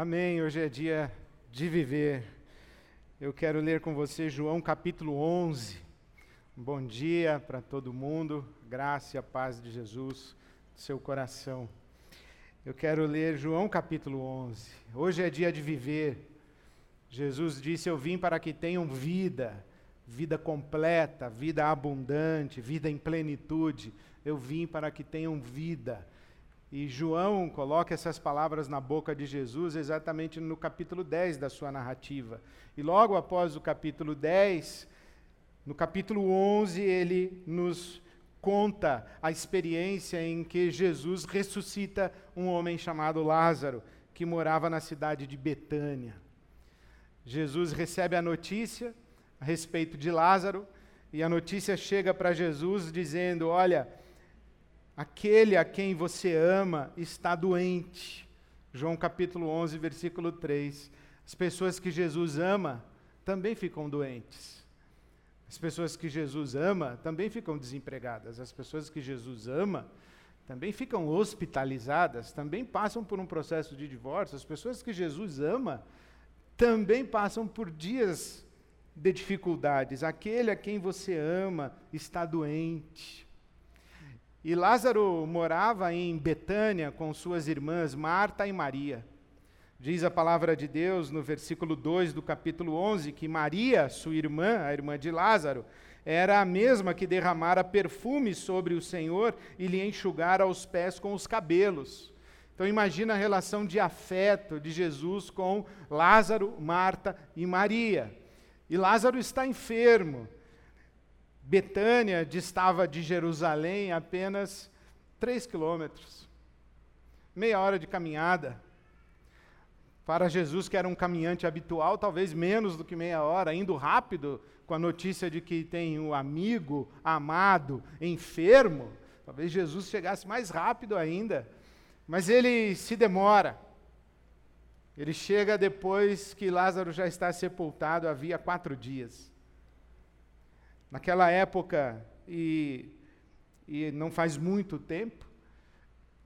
Amém. Hoje é dia de viver. Eu quero ler com você João capítulo 11. bom dia para todo mundo. Graça e a paz de Jesus no seu coração. Eu quero ler João capítulo 11. Hoje é dia de viver. Jesus disse: Eu vim para que tenham vida, vida completa, vida abundante, vida em plenitude. Eu vim para que tenham vida e João coloca essas palavras na boca de Jesus exatamente no capítulo 10 da sua narrativa. E logo após o capítulo 10, no capítulo 11, ele nos conta a experiência em que Jesus ressuscita um homem chamado Lázaro, que morava na cidade de Betânia. Jesus recebe a notícia a respeito de Lázaro, e a notícia chega para Jesus dizendo: Olha, Aquele a quem você ama está doente. João capítulo 11, versículo 3. As pessoas que Jesus ama também ficam doentes. As pessoas que Jesus ama também ficam desempregadas. As pessoas que Jesus ama também ficam hospitalizadas, também passam por um processo de divórcio. As pessoas que Jesus ama também passam por dias de dificuldades. Aquele a quem você ama está doente. E Lázaro morava em Betânia com suas irmãs Marta e Maria. Diz a palavra de Deus no versículo 2 do capítulo 11 que Maria, sua irmã, a irmã de Lázaro, era a mesma que derramara perfume sobre o Senhor e lhe enxugara os pés com os cabelos. Então imagina a relação de afeto de Jesus com Lázaro, Marta e Maria. E Lázaro está enfermo. Betânia distava de Jerusalém apenas três quilômetros, meia hora de caminhada. Para Jesus, que era um caminhante habitual, talvez menos do que meia hora, indo rápido com a notícia de que tem um amigo amado enfermo, talvez Jesus chegasse mais rápido ainda. Mas ele se demora. Ele chega depois que Lázaro já está sepultado havia quatro dias. Naquela época, e, e não faz muito tempo,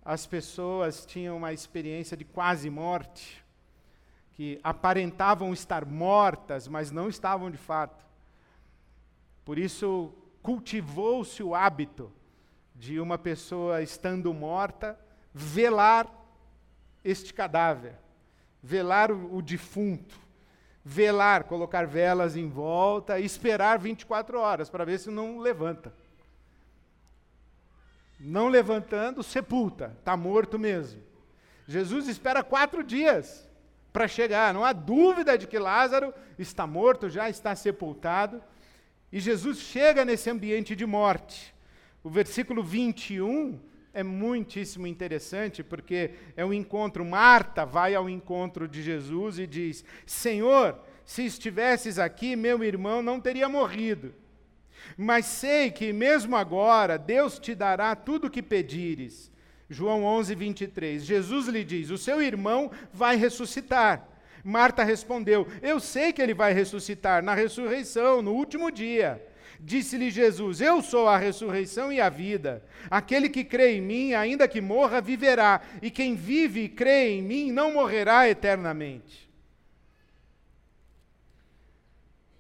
as pessoas tinham uma experiência de quase morte, que aparentavam estar mortas, mas não estavam de fato. Por isso, cultivou-se o hábito de uma pessoa estando morta velar este cadáver, velar o, o defunto velar, colocar velas em volta esperar 24 horas para ver se não levanta. Não levantando, sepulta, está morto mesmo. Jesus espera quatro dias para chegar, não há dúvida de que Lázaro está morto, já está sepultado, e Jesus chega nesse ambiente de morte. O versículo 21 é muitíssimo interessante, porque é um encontro. Marta vai ao encontro de Jesus e diz: Senhor, se estivesses aqui, meu irmão não teria morrido. Mas sei que mesmo agora Deus te dará tudo o que pedires. João 11, 23. Jesus lhe diz: O seu irmão vai ressuscitar. Marta respondeu: Eu sei que ele vai ressuscitar na ressurreição, no último dia. Disse-lhe Jesus: Eu sou a ressurreição e a vida. Aquele que crê em mim, ainda que morra, viverá, e quem vive e crê em mim não morrerá eternamente.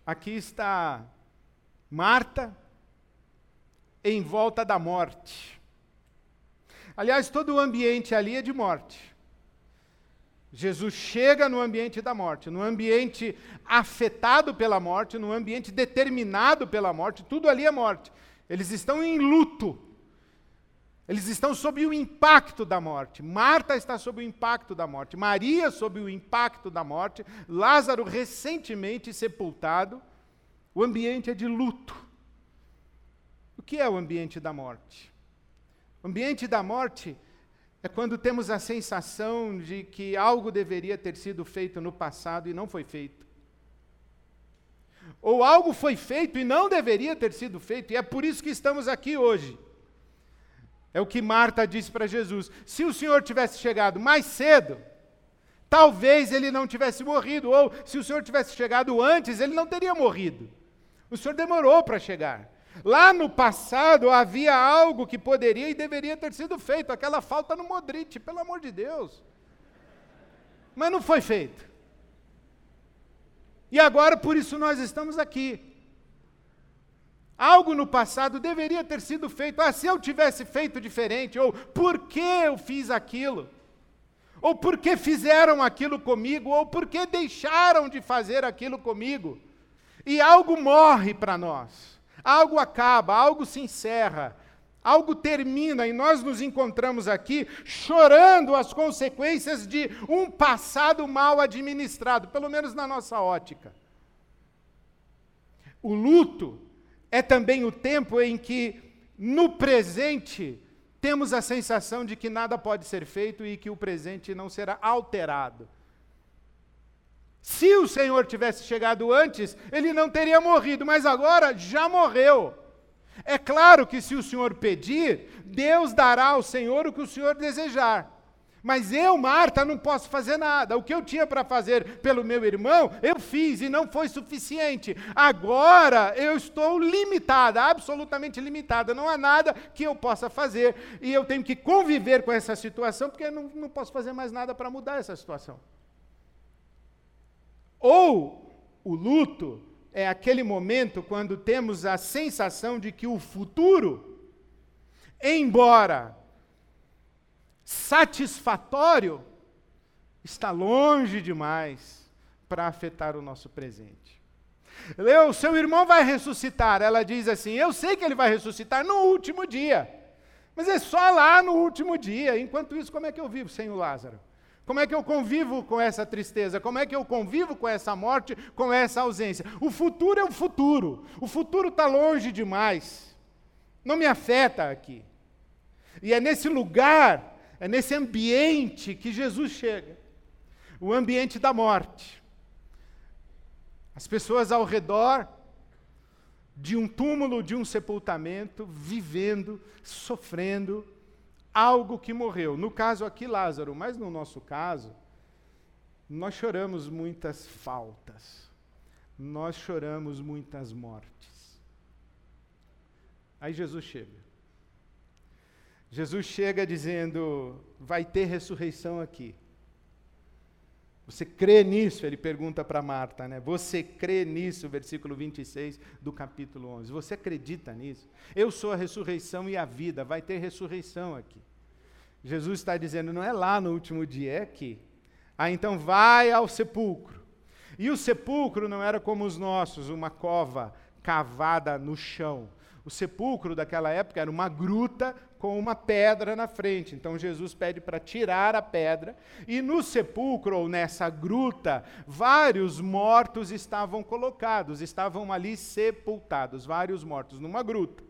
Aqui está Marta em volta da morte. Aliás, todo o ambiente ali é de morte. Jesus chega no ambiente da morte, no ambiente afetado pela morte, no ambiente determinado pela morte, tudo ali é morte. Eles estão em luto. Eles estão sob o impacto da morte. Marta está sob o impacto da morte. Maria sob o impacto da morte. Lázaro recentemente sepultado. O ambiente é de luto. O que é o ambiente da morte? O ambiente da morte é quando temos a sensação de que algo deveria ter sido feito no passado e não foi feito. Ou algo foi feito e não deveria ter sido feito, e é por isso que estamos aqui hoje. É o que Marta disse para Jesus: se o Senhor tivesse chegado mais cedo, talvez ele não tivesse morrido, ou se o Senhor tivesse chegado antes, ele não teria morrido. O Senhor demorou para chegar. Lá no passado havia algo que poderia e deveria ter sido feito, aquela falta no Modric, pelo amor de Deus. Mas não foi feito. E agora, por isso, nós estamos aqui. Algo no passado deveria ter sido feito. Ah, se eu tivesse feito diferente, ou por que eu fiz aquilo? Ou por que fizeram aquilo comigo? Ou por que deixaram de fazer aquilo comigo? E algo morre para nós. Algo acaba, algo se encerra, algo termina e nós nos encontramos aqui chorando as consequências de um passado mal administrado, pelo menos na nossa ótica. O luto é também o tempo em que, no presente, temos a sensação de que nada pode ser feito e que o presente não será alterado. Se o Senhor tivesse chegado antes, ele não teria morrido, mas agora já morreu. É claro que se o Senhor pedir, Deus dará ao Senhor o que o Senhor desejar. Mas eu, Marta, não posso fazer nada. O que eu tinha para fazer pelo meu irmão, eu fiz e não foi suficiente. Agora eu estou limitada, absolutamente limitada. Não há nada que eu possa fazer. E eu tenho que conviver com essa situação, porque eu não, não posso fazer mais nada para mudar essa situação. Ou o luto é aquele momento quando temos a sensação de que o futuro, embora satisfatório está longe demais para afetar o nosso presente. O seu irmão vai ressuscitar. Ela diz assim: Eu sei que ele vai ressuscitar no último dia. Mas é só lá no último dia. Enquanto isso, como é que eu vivo sem o Lázaro? Como é que eu convivo com essa tristeza? Como é que eu convivo com essa morte, com essa ausência? O futuro é o futuro. O futuro está longe demais. Não me afeta aqui. E é nesse lugar é nesse ambiente que Jesus chega o ambiente da morte. As pessoas ao redor de um túmulo, de um sepultamento, vivendo, sofrendo algo que morreu. No caso aqui, Lázaro, mas no nosso caso, nós choramos muitas faltas, nós choramos muitas mortes. Aí Jesus chega. Jesus chega dizendo: vai ter ressurreição aqui. Você crê nisso? Ele pergunta para Marta, né? Você crê nisso? Versículo 26 do capítulo 11. Você acredita nisso? Eu sou a ressurreição e a vida, vai ter ressurreição aqui. Jesus está dizendo: não é lá no último dia, é aqui. Ah, então vai ao sepulcro. E o sepulcro não era como os nossos, uma cova cavada no chão. O sepulcro daquela época era uma gruta com uma pedra na frente. Então Jesus pede para tirar a pedra, e no sepulcro, ou nessa gruta, vários mortos estavam colocados, estavam ali sepultados, vários mortos, numa gruta.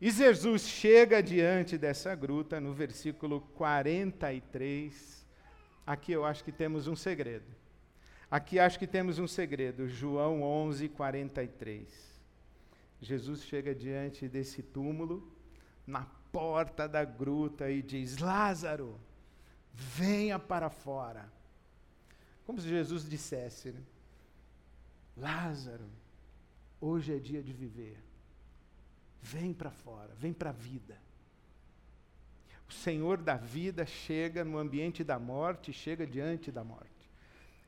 E Jesus chega diante dessa gruta, no versículo 43. Aqui eu acho que temos um segredo. Aqui acho que temos um segredo. João 11, 43. Jesus chega diante desse túmulo na porta da gruta e diz: Lázaro, venha para fora. Como se Jesus dissesse: né? Lázaro, hoje é dia de viver. Vem para fora, vem para a vida. O Senhor da vida chega no ambiente da morte, chega diante da morte.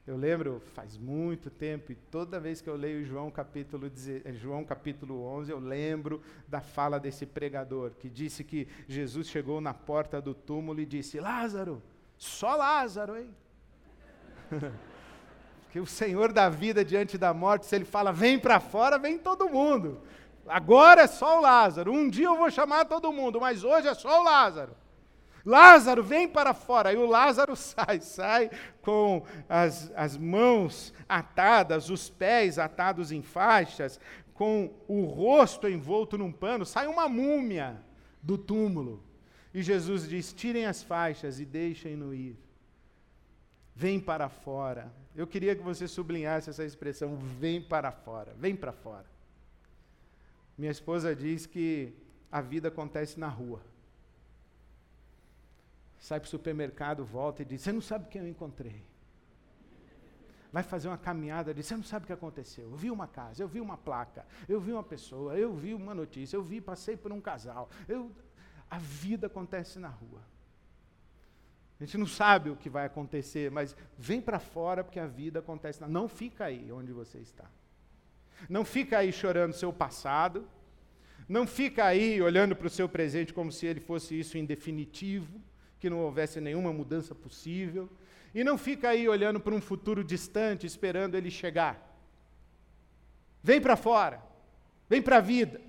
Eu lembro, faz muito tempo, e toda vez que eu leio João capítulo, eh, João capítulo 11, eu lembro da fala desse pregador, que disse que Jesus chegou na porta do túmulo e disse: Lázaro, só Lázaro, hein? Porque o Senhor da vida diante da morte, se ele fala, vem para fora, vem todo mundo. Agora é só o Lázaro. Um dia eu vou chamar todo mundo, mas hoje é só o Lázaro. Lázaro, vem para fora. E o Lázaro sai, sai com as, as mãos atadas, os pés atados em faixas, com o rosto envolto num pano, sai uma múmia do túmulo. E Jesus diz: tirem as faixas e deixem-no ir. Vem para fora. Eu queria que você sublinhasse essa expressão: vem para fora, vem para fora. Minha esposa diz que a vida acontece na rua sai para o supermercado, volta e diz: Você não sabe quem eu encontrei. Vai fazer uma caminhada, diz: Você não sabe o que aconteceu. Eu vi uma casa, eu vi uma placa, eu vi uma pessoa, eu vi uma notícia, eu vi, passei por um casal. Eu... A vida acontece na rua. A gente não sabe o que vai acontecer, mas vem para fora porque a vida acontece. Não fica aí onde você está. Não fica aí chorando seu passado. Não fica aí olhando para o seu presente como se ele fosse isso em definitivo, que não houvesse nenhuma mudança possível. E não fica aí olhando para um futuro distante, esperando ele chegar. Vem para fora. Vem para a vida.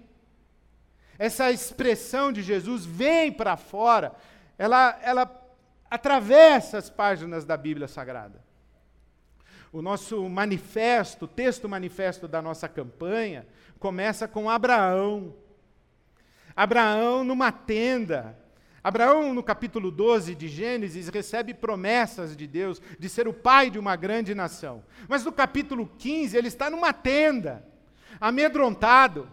Essa expressão de Jesus, vem para fora, ela, ela atravessa as páginas da Bíblia Sagrada. O nosso manifesto, o texto manifesto da nossa campanha, começa com Abraão. Abraão numa tenda. Abraão, no capítulo 12 de Gênesis, recebe promessas de Deus de ser o pai de uma grande nação. Mas no capítulo 15, ele está numa tenda, amedrontado,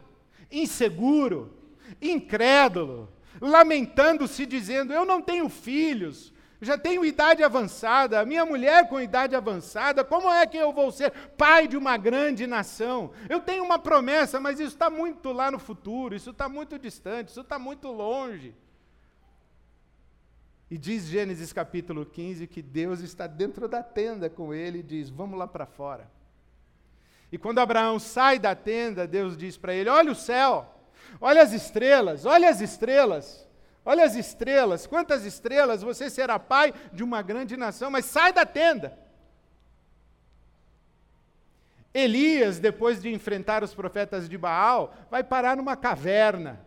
inseguro, incrédulo, lamentando-se, dizendo: Eu não tenho filhos, já tenho idade avançada, minha mulher com idade avançada, como é que eu vou ser pai de uma grande nação? Eu tenho uma promessa, mas isso está muito lá no futuro, isso está muito distante, isso está muito longe. E diz Gênesis capítulo 15 que Deus está dentro da tenda com ele e diz: Vamos lá para fora. E quando Abraão sai da tenda, Deus diz para ele: Olha o céu, olha as estrelas, olha as estrelas. Olha as estrelas, quantas estrelas, você será pai de uma grande nação, mas sai da tenda. Elias, depois de enfrentar os profetas de Baal, vai parar numa caverna.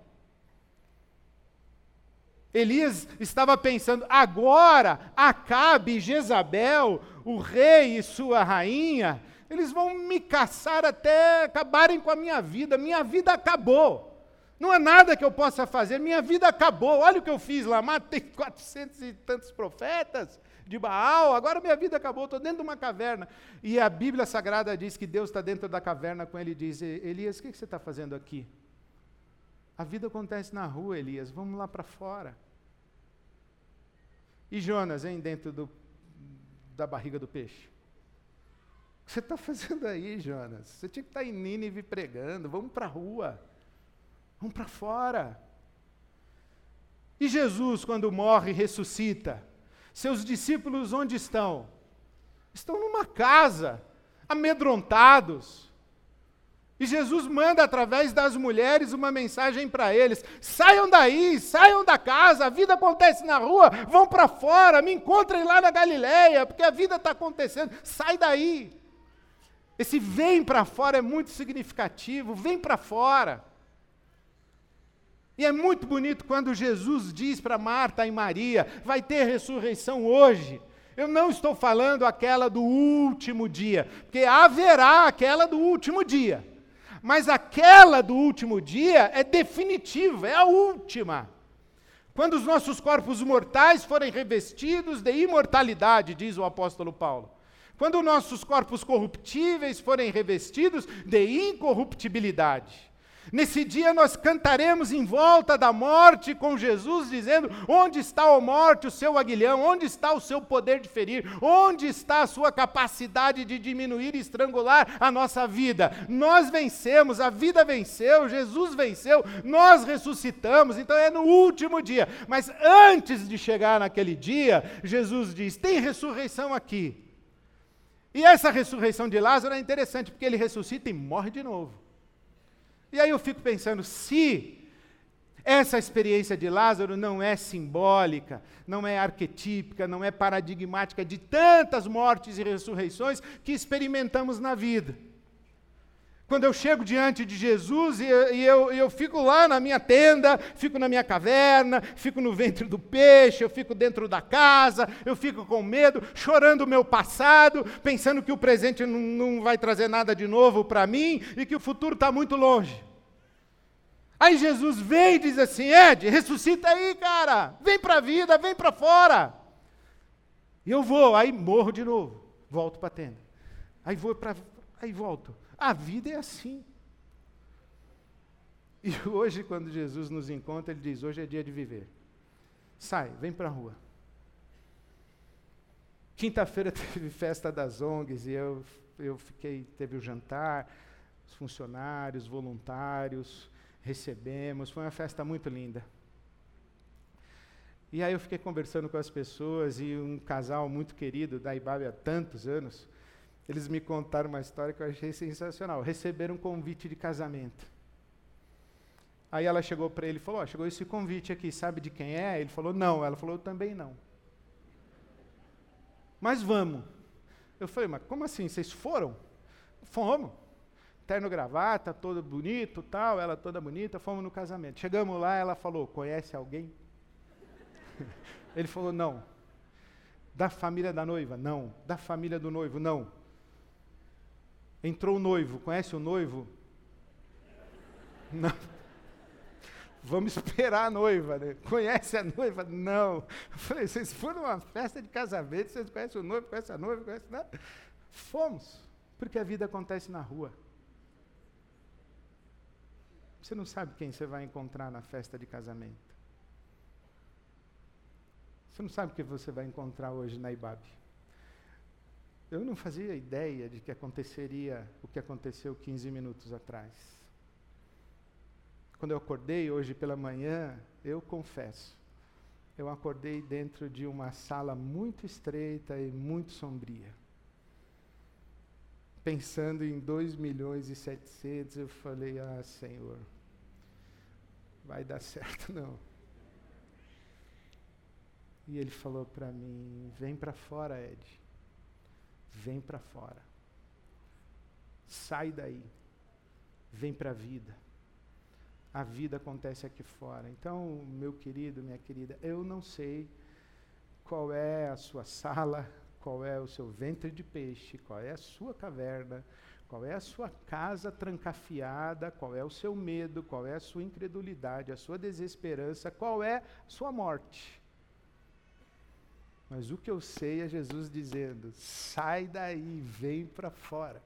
Elias estava pensando, agora Acabe e Jezabel, o rei e sua rainha, eles vão me caçar até acabarem com a minha vida, minha vida acabou. Não há nada que eu possa fazer, minha vida acabou. Olha o que eu fiz lá, matei 400 e tantos profetas de Baal, agora minha vida acabou, estou dentro de uma caverna. E a Bíblia Sagrada diz que Deus está dentro da caverna com ele diz: Elias, o que você está fazendo aqui? A vida acontece na rua, Elias, vamos lá para fora. E Jonas, hein, dentro do, da barriga do peixe? O que você está fazendo aí, Jonas? Você tinha que estar tá em Nínive pregando, vamos para a rua. Vão para fora. E Jesus, quando morre, ressuscita. Seus discípulos onde estão? Estão numa casa, amedrontados. E Jesus manda, através das mulheres, uma mensagem para eles: saiam daí, saiam da casa, a vida acontece na rua, vão para fora, me encontrem lá na Galileia, porque a vida está acontecendo, sai daí. Esse vem para fora é muito significativo, vem para fora. E é muito bonito quando Jesus diz para Marta e Maria: vai ter ressurreição hoje. Eu não estou falando aquela do último dia, porque haverá aquela do último dia. Mas aquela do último dia é definitiva, é a última. Quando os nossos corpos mortais forem revestidos de imortalidade, diz o apóstolo Paulo. Quando nossos corpos corruptíveis forem revestidos de incorruptibilidade. Nesse dia nós cantaremos em volta da morte com Jesus, dizendo: Onde está a morte, o seu aguilhão? Onde está o seu poder de ferir? Onde está a sua capacidade de diminuir e estrangular a nossa vida? Nós vencemos, a vida venceu, Jesus venceu, nós ressuscitamos, então é no último dia. Mas antes de chegar naquele dia, Jesus diz: Tem ressurreição aqui. E essa ressurreição de Lázaro é interessante, porque ele ressuscita e morre de novo. E aí eu fico pensando, se essa experiência de Lázaro não é simbólica, não é arquetípica, não é paradigmática de tantas mortes e ressurreições que experimentamos na vida. Quando eu chego diante de Jesus e, e eu, eu fico lá na minha tenda, fico na minha caverna, fico no ventre do peixe, eu fico dentro da casa, eu fico com medo, chorando o meu passado, pensando que o presente não, não vai trazer nada de novo para mim e que o futuro está muito longe. Aí Jesus vem e diz assim: Ed, ressuscita aí, cara, vem para a vida, vem para fora. E eu vou, aí morro de novo, volto para a tenda. Aí vou para, aí volto. A vida é assim. E hoje, quando Jesus nos encontra, ele diz: Hoje é dia de viver. Sai, vem para a rua. Quinta-feira teve festa das ONGs e eu, eu fiquei, teve o jantar, os funcionários, voluntários, recebemos, foi uma festa muito linda. E aí eu fiquei conversando com as pessoas e um casal muito querido da Ibabe há tantos anos, eles me contaram uma história que eu achei sensacional. Receberam um convite de casamento. Aí ela chegou para ele e falou: oh, chegou esse convite aqui, sabe de quem é? Ele falou: não. Ela falou: eu também não. Mas vamos. Eu falei: mas como assim? Vocês foram? Fomos. Terno gravata, todo bonito, tal, ela toda bonita, fomos no casamento. Chegamos lá, ela falou: conhece alguém? Ele falou: não. Da família da noiva? Não. Da família do noivo? Não. Entrou o noivo, conhece o noivo? Não. Vamos esperar a noiva, né? Conhece a noiva? Não. Eu falei, vocês foram numa festa de casamento, vocês conhecem o noivo, conhecem a noiva, conhecem nada? Fomos, porque a vida acontece na rua. Você não sabe quem você vai encontrar na festa de casamento. Você não sabe o que você vai encontrar hoje na IBAB. Eu não fazia ideia de que aconteceria o que aconteceu 15 minutos atrás. Quando eu acordei hoje pela manhã, eu confesso, eu acordei dentro de uma sala muito estreita e muito sombria. Pensando em 2 milhões e 700, eu falei: Ah, Senhor, vai dar certo não. E ele falou para mim: Vem para fora, Ed vem para fora. Sai daí. Vem para a vida. A vida acontece aqui fora. Então, meu querido, minha querida, eu não sei qual é a sua sala, qual é o seu ventre de peixe, qual é a sua caverna, qual é a sua casa trancafiada, qual é o seu medo, qual é a sua incredulidade, a sua desesperança, qual é a sua morte. Mas o que eu sei é Jesus dizendo: sai daí, vem para fora.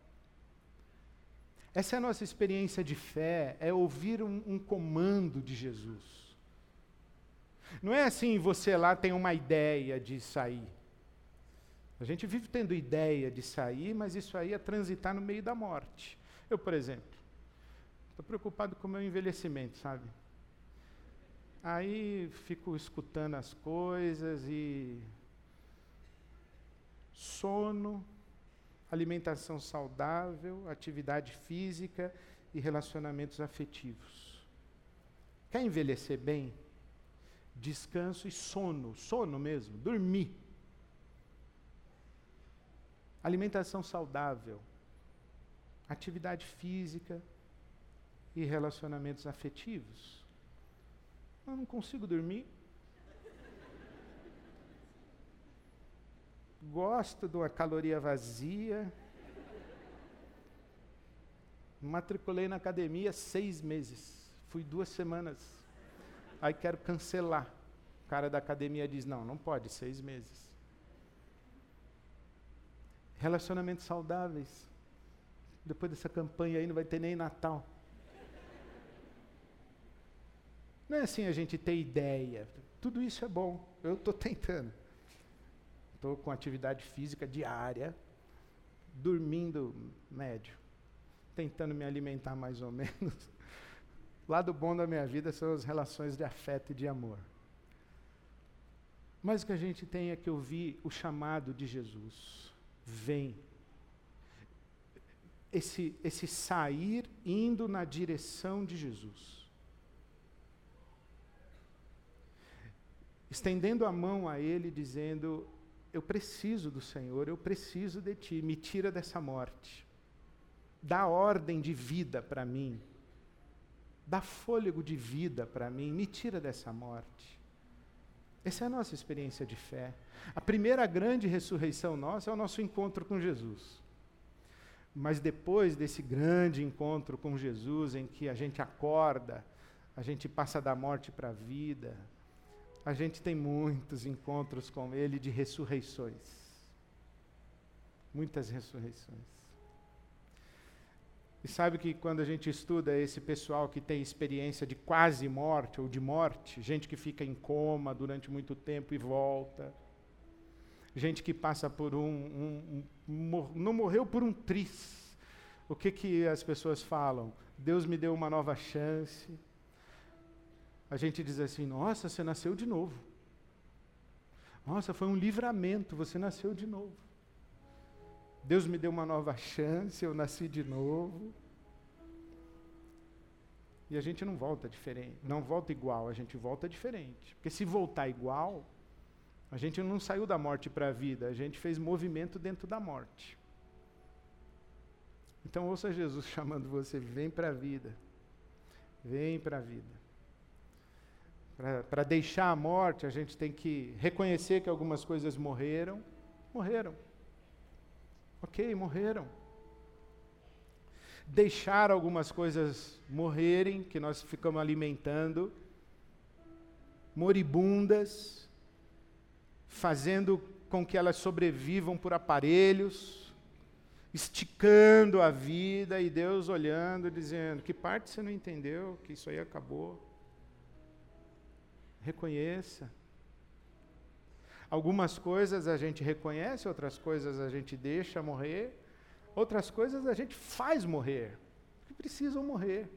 Essa é a nossa experiência de fé, é ouvir um, um, comando de Jesus. Não é assim, você lá tem uma ideia de sair. A gente vive tendo ideia de sair, mas isso aí é transitar no meio da morte. Eu, por exemplo, estou preocupado com o meu envelhecimento, sabe? Aí fico escutando as coisas e sono, alimentação saudável, atividade física e relacionamentos afetivos. Quer envelhecer bem? Descanso e sono, sono mesmo, dormir. Alimentação saudável, atividade física e relacionamentos afetivos. Eu não consigo dormir, gosto de uma caloria vazia. Matriculei na academia seis meses. Fui duas semanas. Aí quero cancelar. O cara da academia diz: não, não pode, seis meses. Relacionamentos saudáveis. Depois dessa campanha aí não vai ter nem Natal. Não é assim a gente ter ideia. Tudo isso é bom. Eu estou tentando. Estou com atividade física diária, dormindo médio, tentando me alimentar mais ou menos. O lado bom da minha vida são as relações de afeto e de amor. Mas o que a gente tem é que ouvir o chamado de Jesus. Vem. Esse, esse sair indo na direção de Jesus. Estendendo a mão a Ele, dizendo: eu preciso do Senhor, eu preciso de Ti, me tira dessa morte. Dá ordem de vida para mim. Dá fôlego de vida para mim, me tira dessa morte. Essa é a nossa experiência de fé. A primeira grande ressurreição nossa é o nosso encontro com Jesus. Mas depois desse grande encontro com Jesus, em que a gente acorda, a gente passa da morte para a vida, a gente tem muitos encontros com Ele de ressurreições. Muitas ressurreições. E sabe que quando a gente estuda esse pessoal que tem experiência de quase morte ou de morte, gente que fica em coma durante muito tempo e volta, gente que passa por um, um, um não morreu por um tris. O que que as pessoas falam? Deus me deu uma nova chance a gente diz assim: nossa, você nasceu de novo. Nossa, foi um livramento, você nasceu de novo. Deus me deu uma nova chance, eu nasci de novo. E a gente não volta diferente, não volta igual, a gente volta diferente. Porque se voltar igual, a gente não saiu da morte para a vida, a gente fez movimento dentro da morte. Então ouça Jesus chamando você, vem para a vida. Vem para a vida. Para deixar a morte, a gente tem que reconhecer que algumas coisas morreram. Morreram. Ok, morreram. Deixar algumas coisas morrerem, que nós ficamos alimentando, moribundas, fazendo com que elas sobrevivam por aparelhos, esticando a vida, e Deus olhando, dizendo: Que parte você não entendeu? Que isso aí acabou. Reconheça. Algumas coisas a gente reconhece, outras coisas a gente deixa morrer, outras coisas a gente faz morrer, que precisam morrer.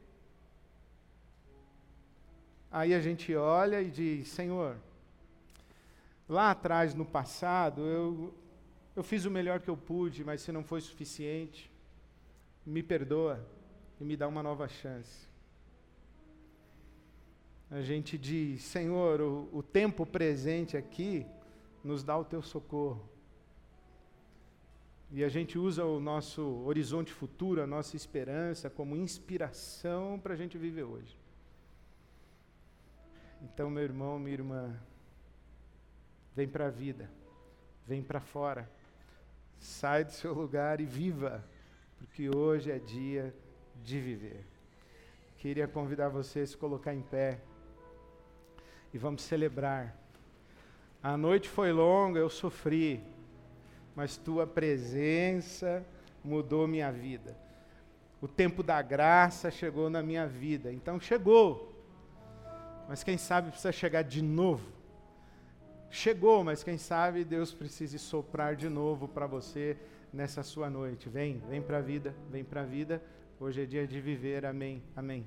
Aí a gente olha e diz: Senhor, lá atrás, no passado, eu, eu fiz o melhor que eu pude, mas se não foi suficiente, me perdoa e me dá uma nova chance a gente diz: Senhor, o, o tempo presente aqui nos dá o teu socorro. E a gente usa o nosso horizonte futuro, a nossa esperança, como inspiração para a gente viver hoje. Então, meu irmão, minha irmã, vem para a vida, vem para fora, sai do seu lugar e viva, porque hoje é dia de viver. Queria convidar você a se colocar em pé e vamos celebrar. A noite foi longa, eu sofri, mas tua presença mudou minha vida. O tempo da graça chegou na minha vida, então chegou. Mas quem sabe precisa chegar de novo. Chegou, mas quem sabe Deus precisa soprar de novo para você nessa sua noite. Vem, vem para a vida, vem para a vida. Hoje é dia de viver. Amém. Amém.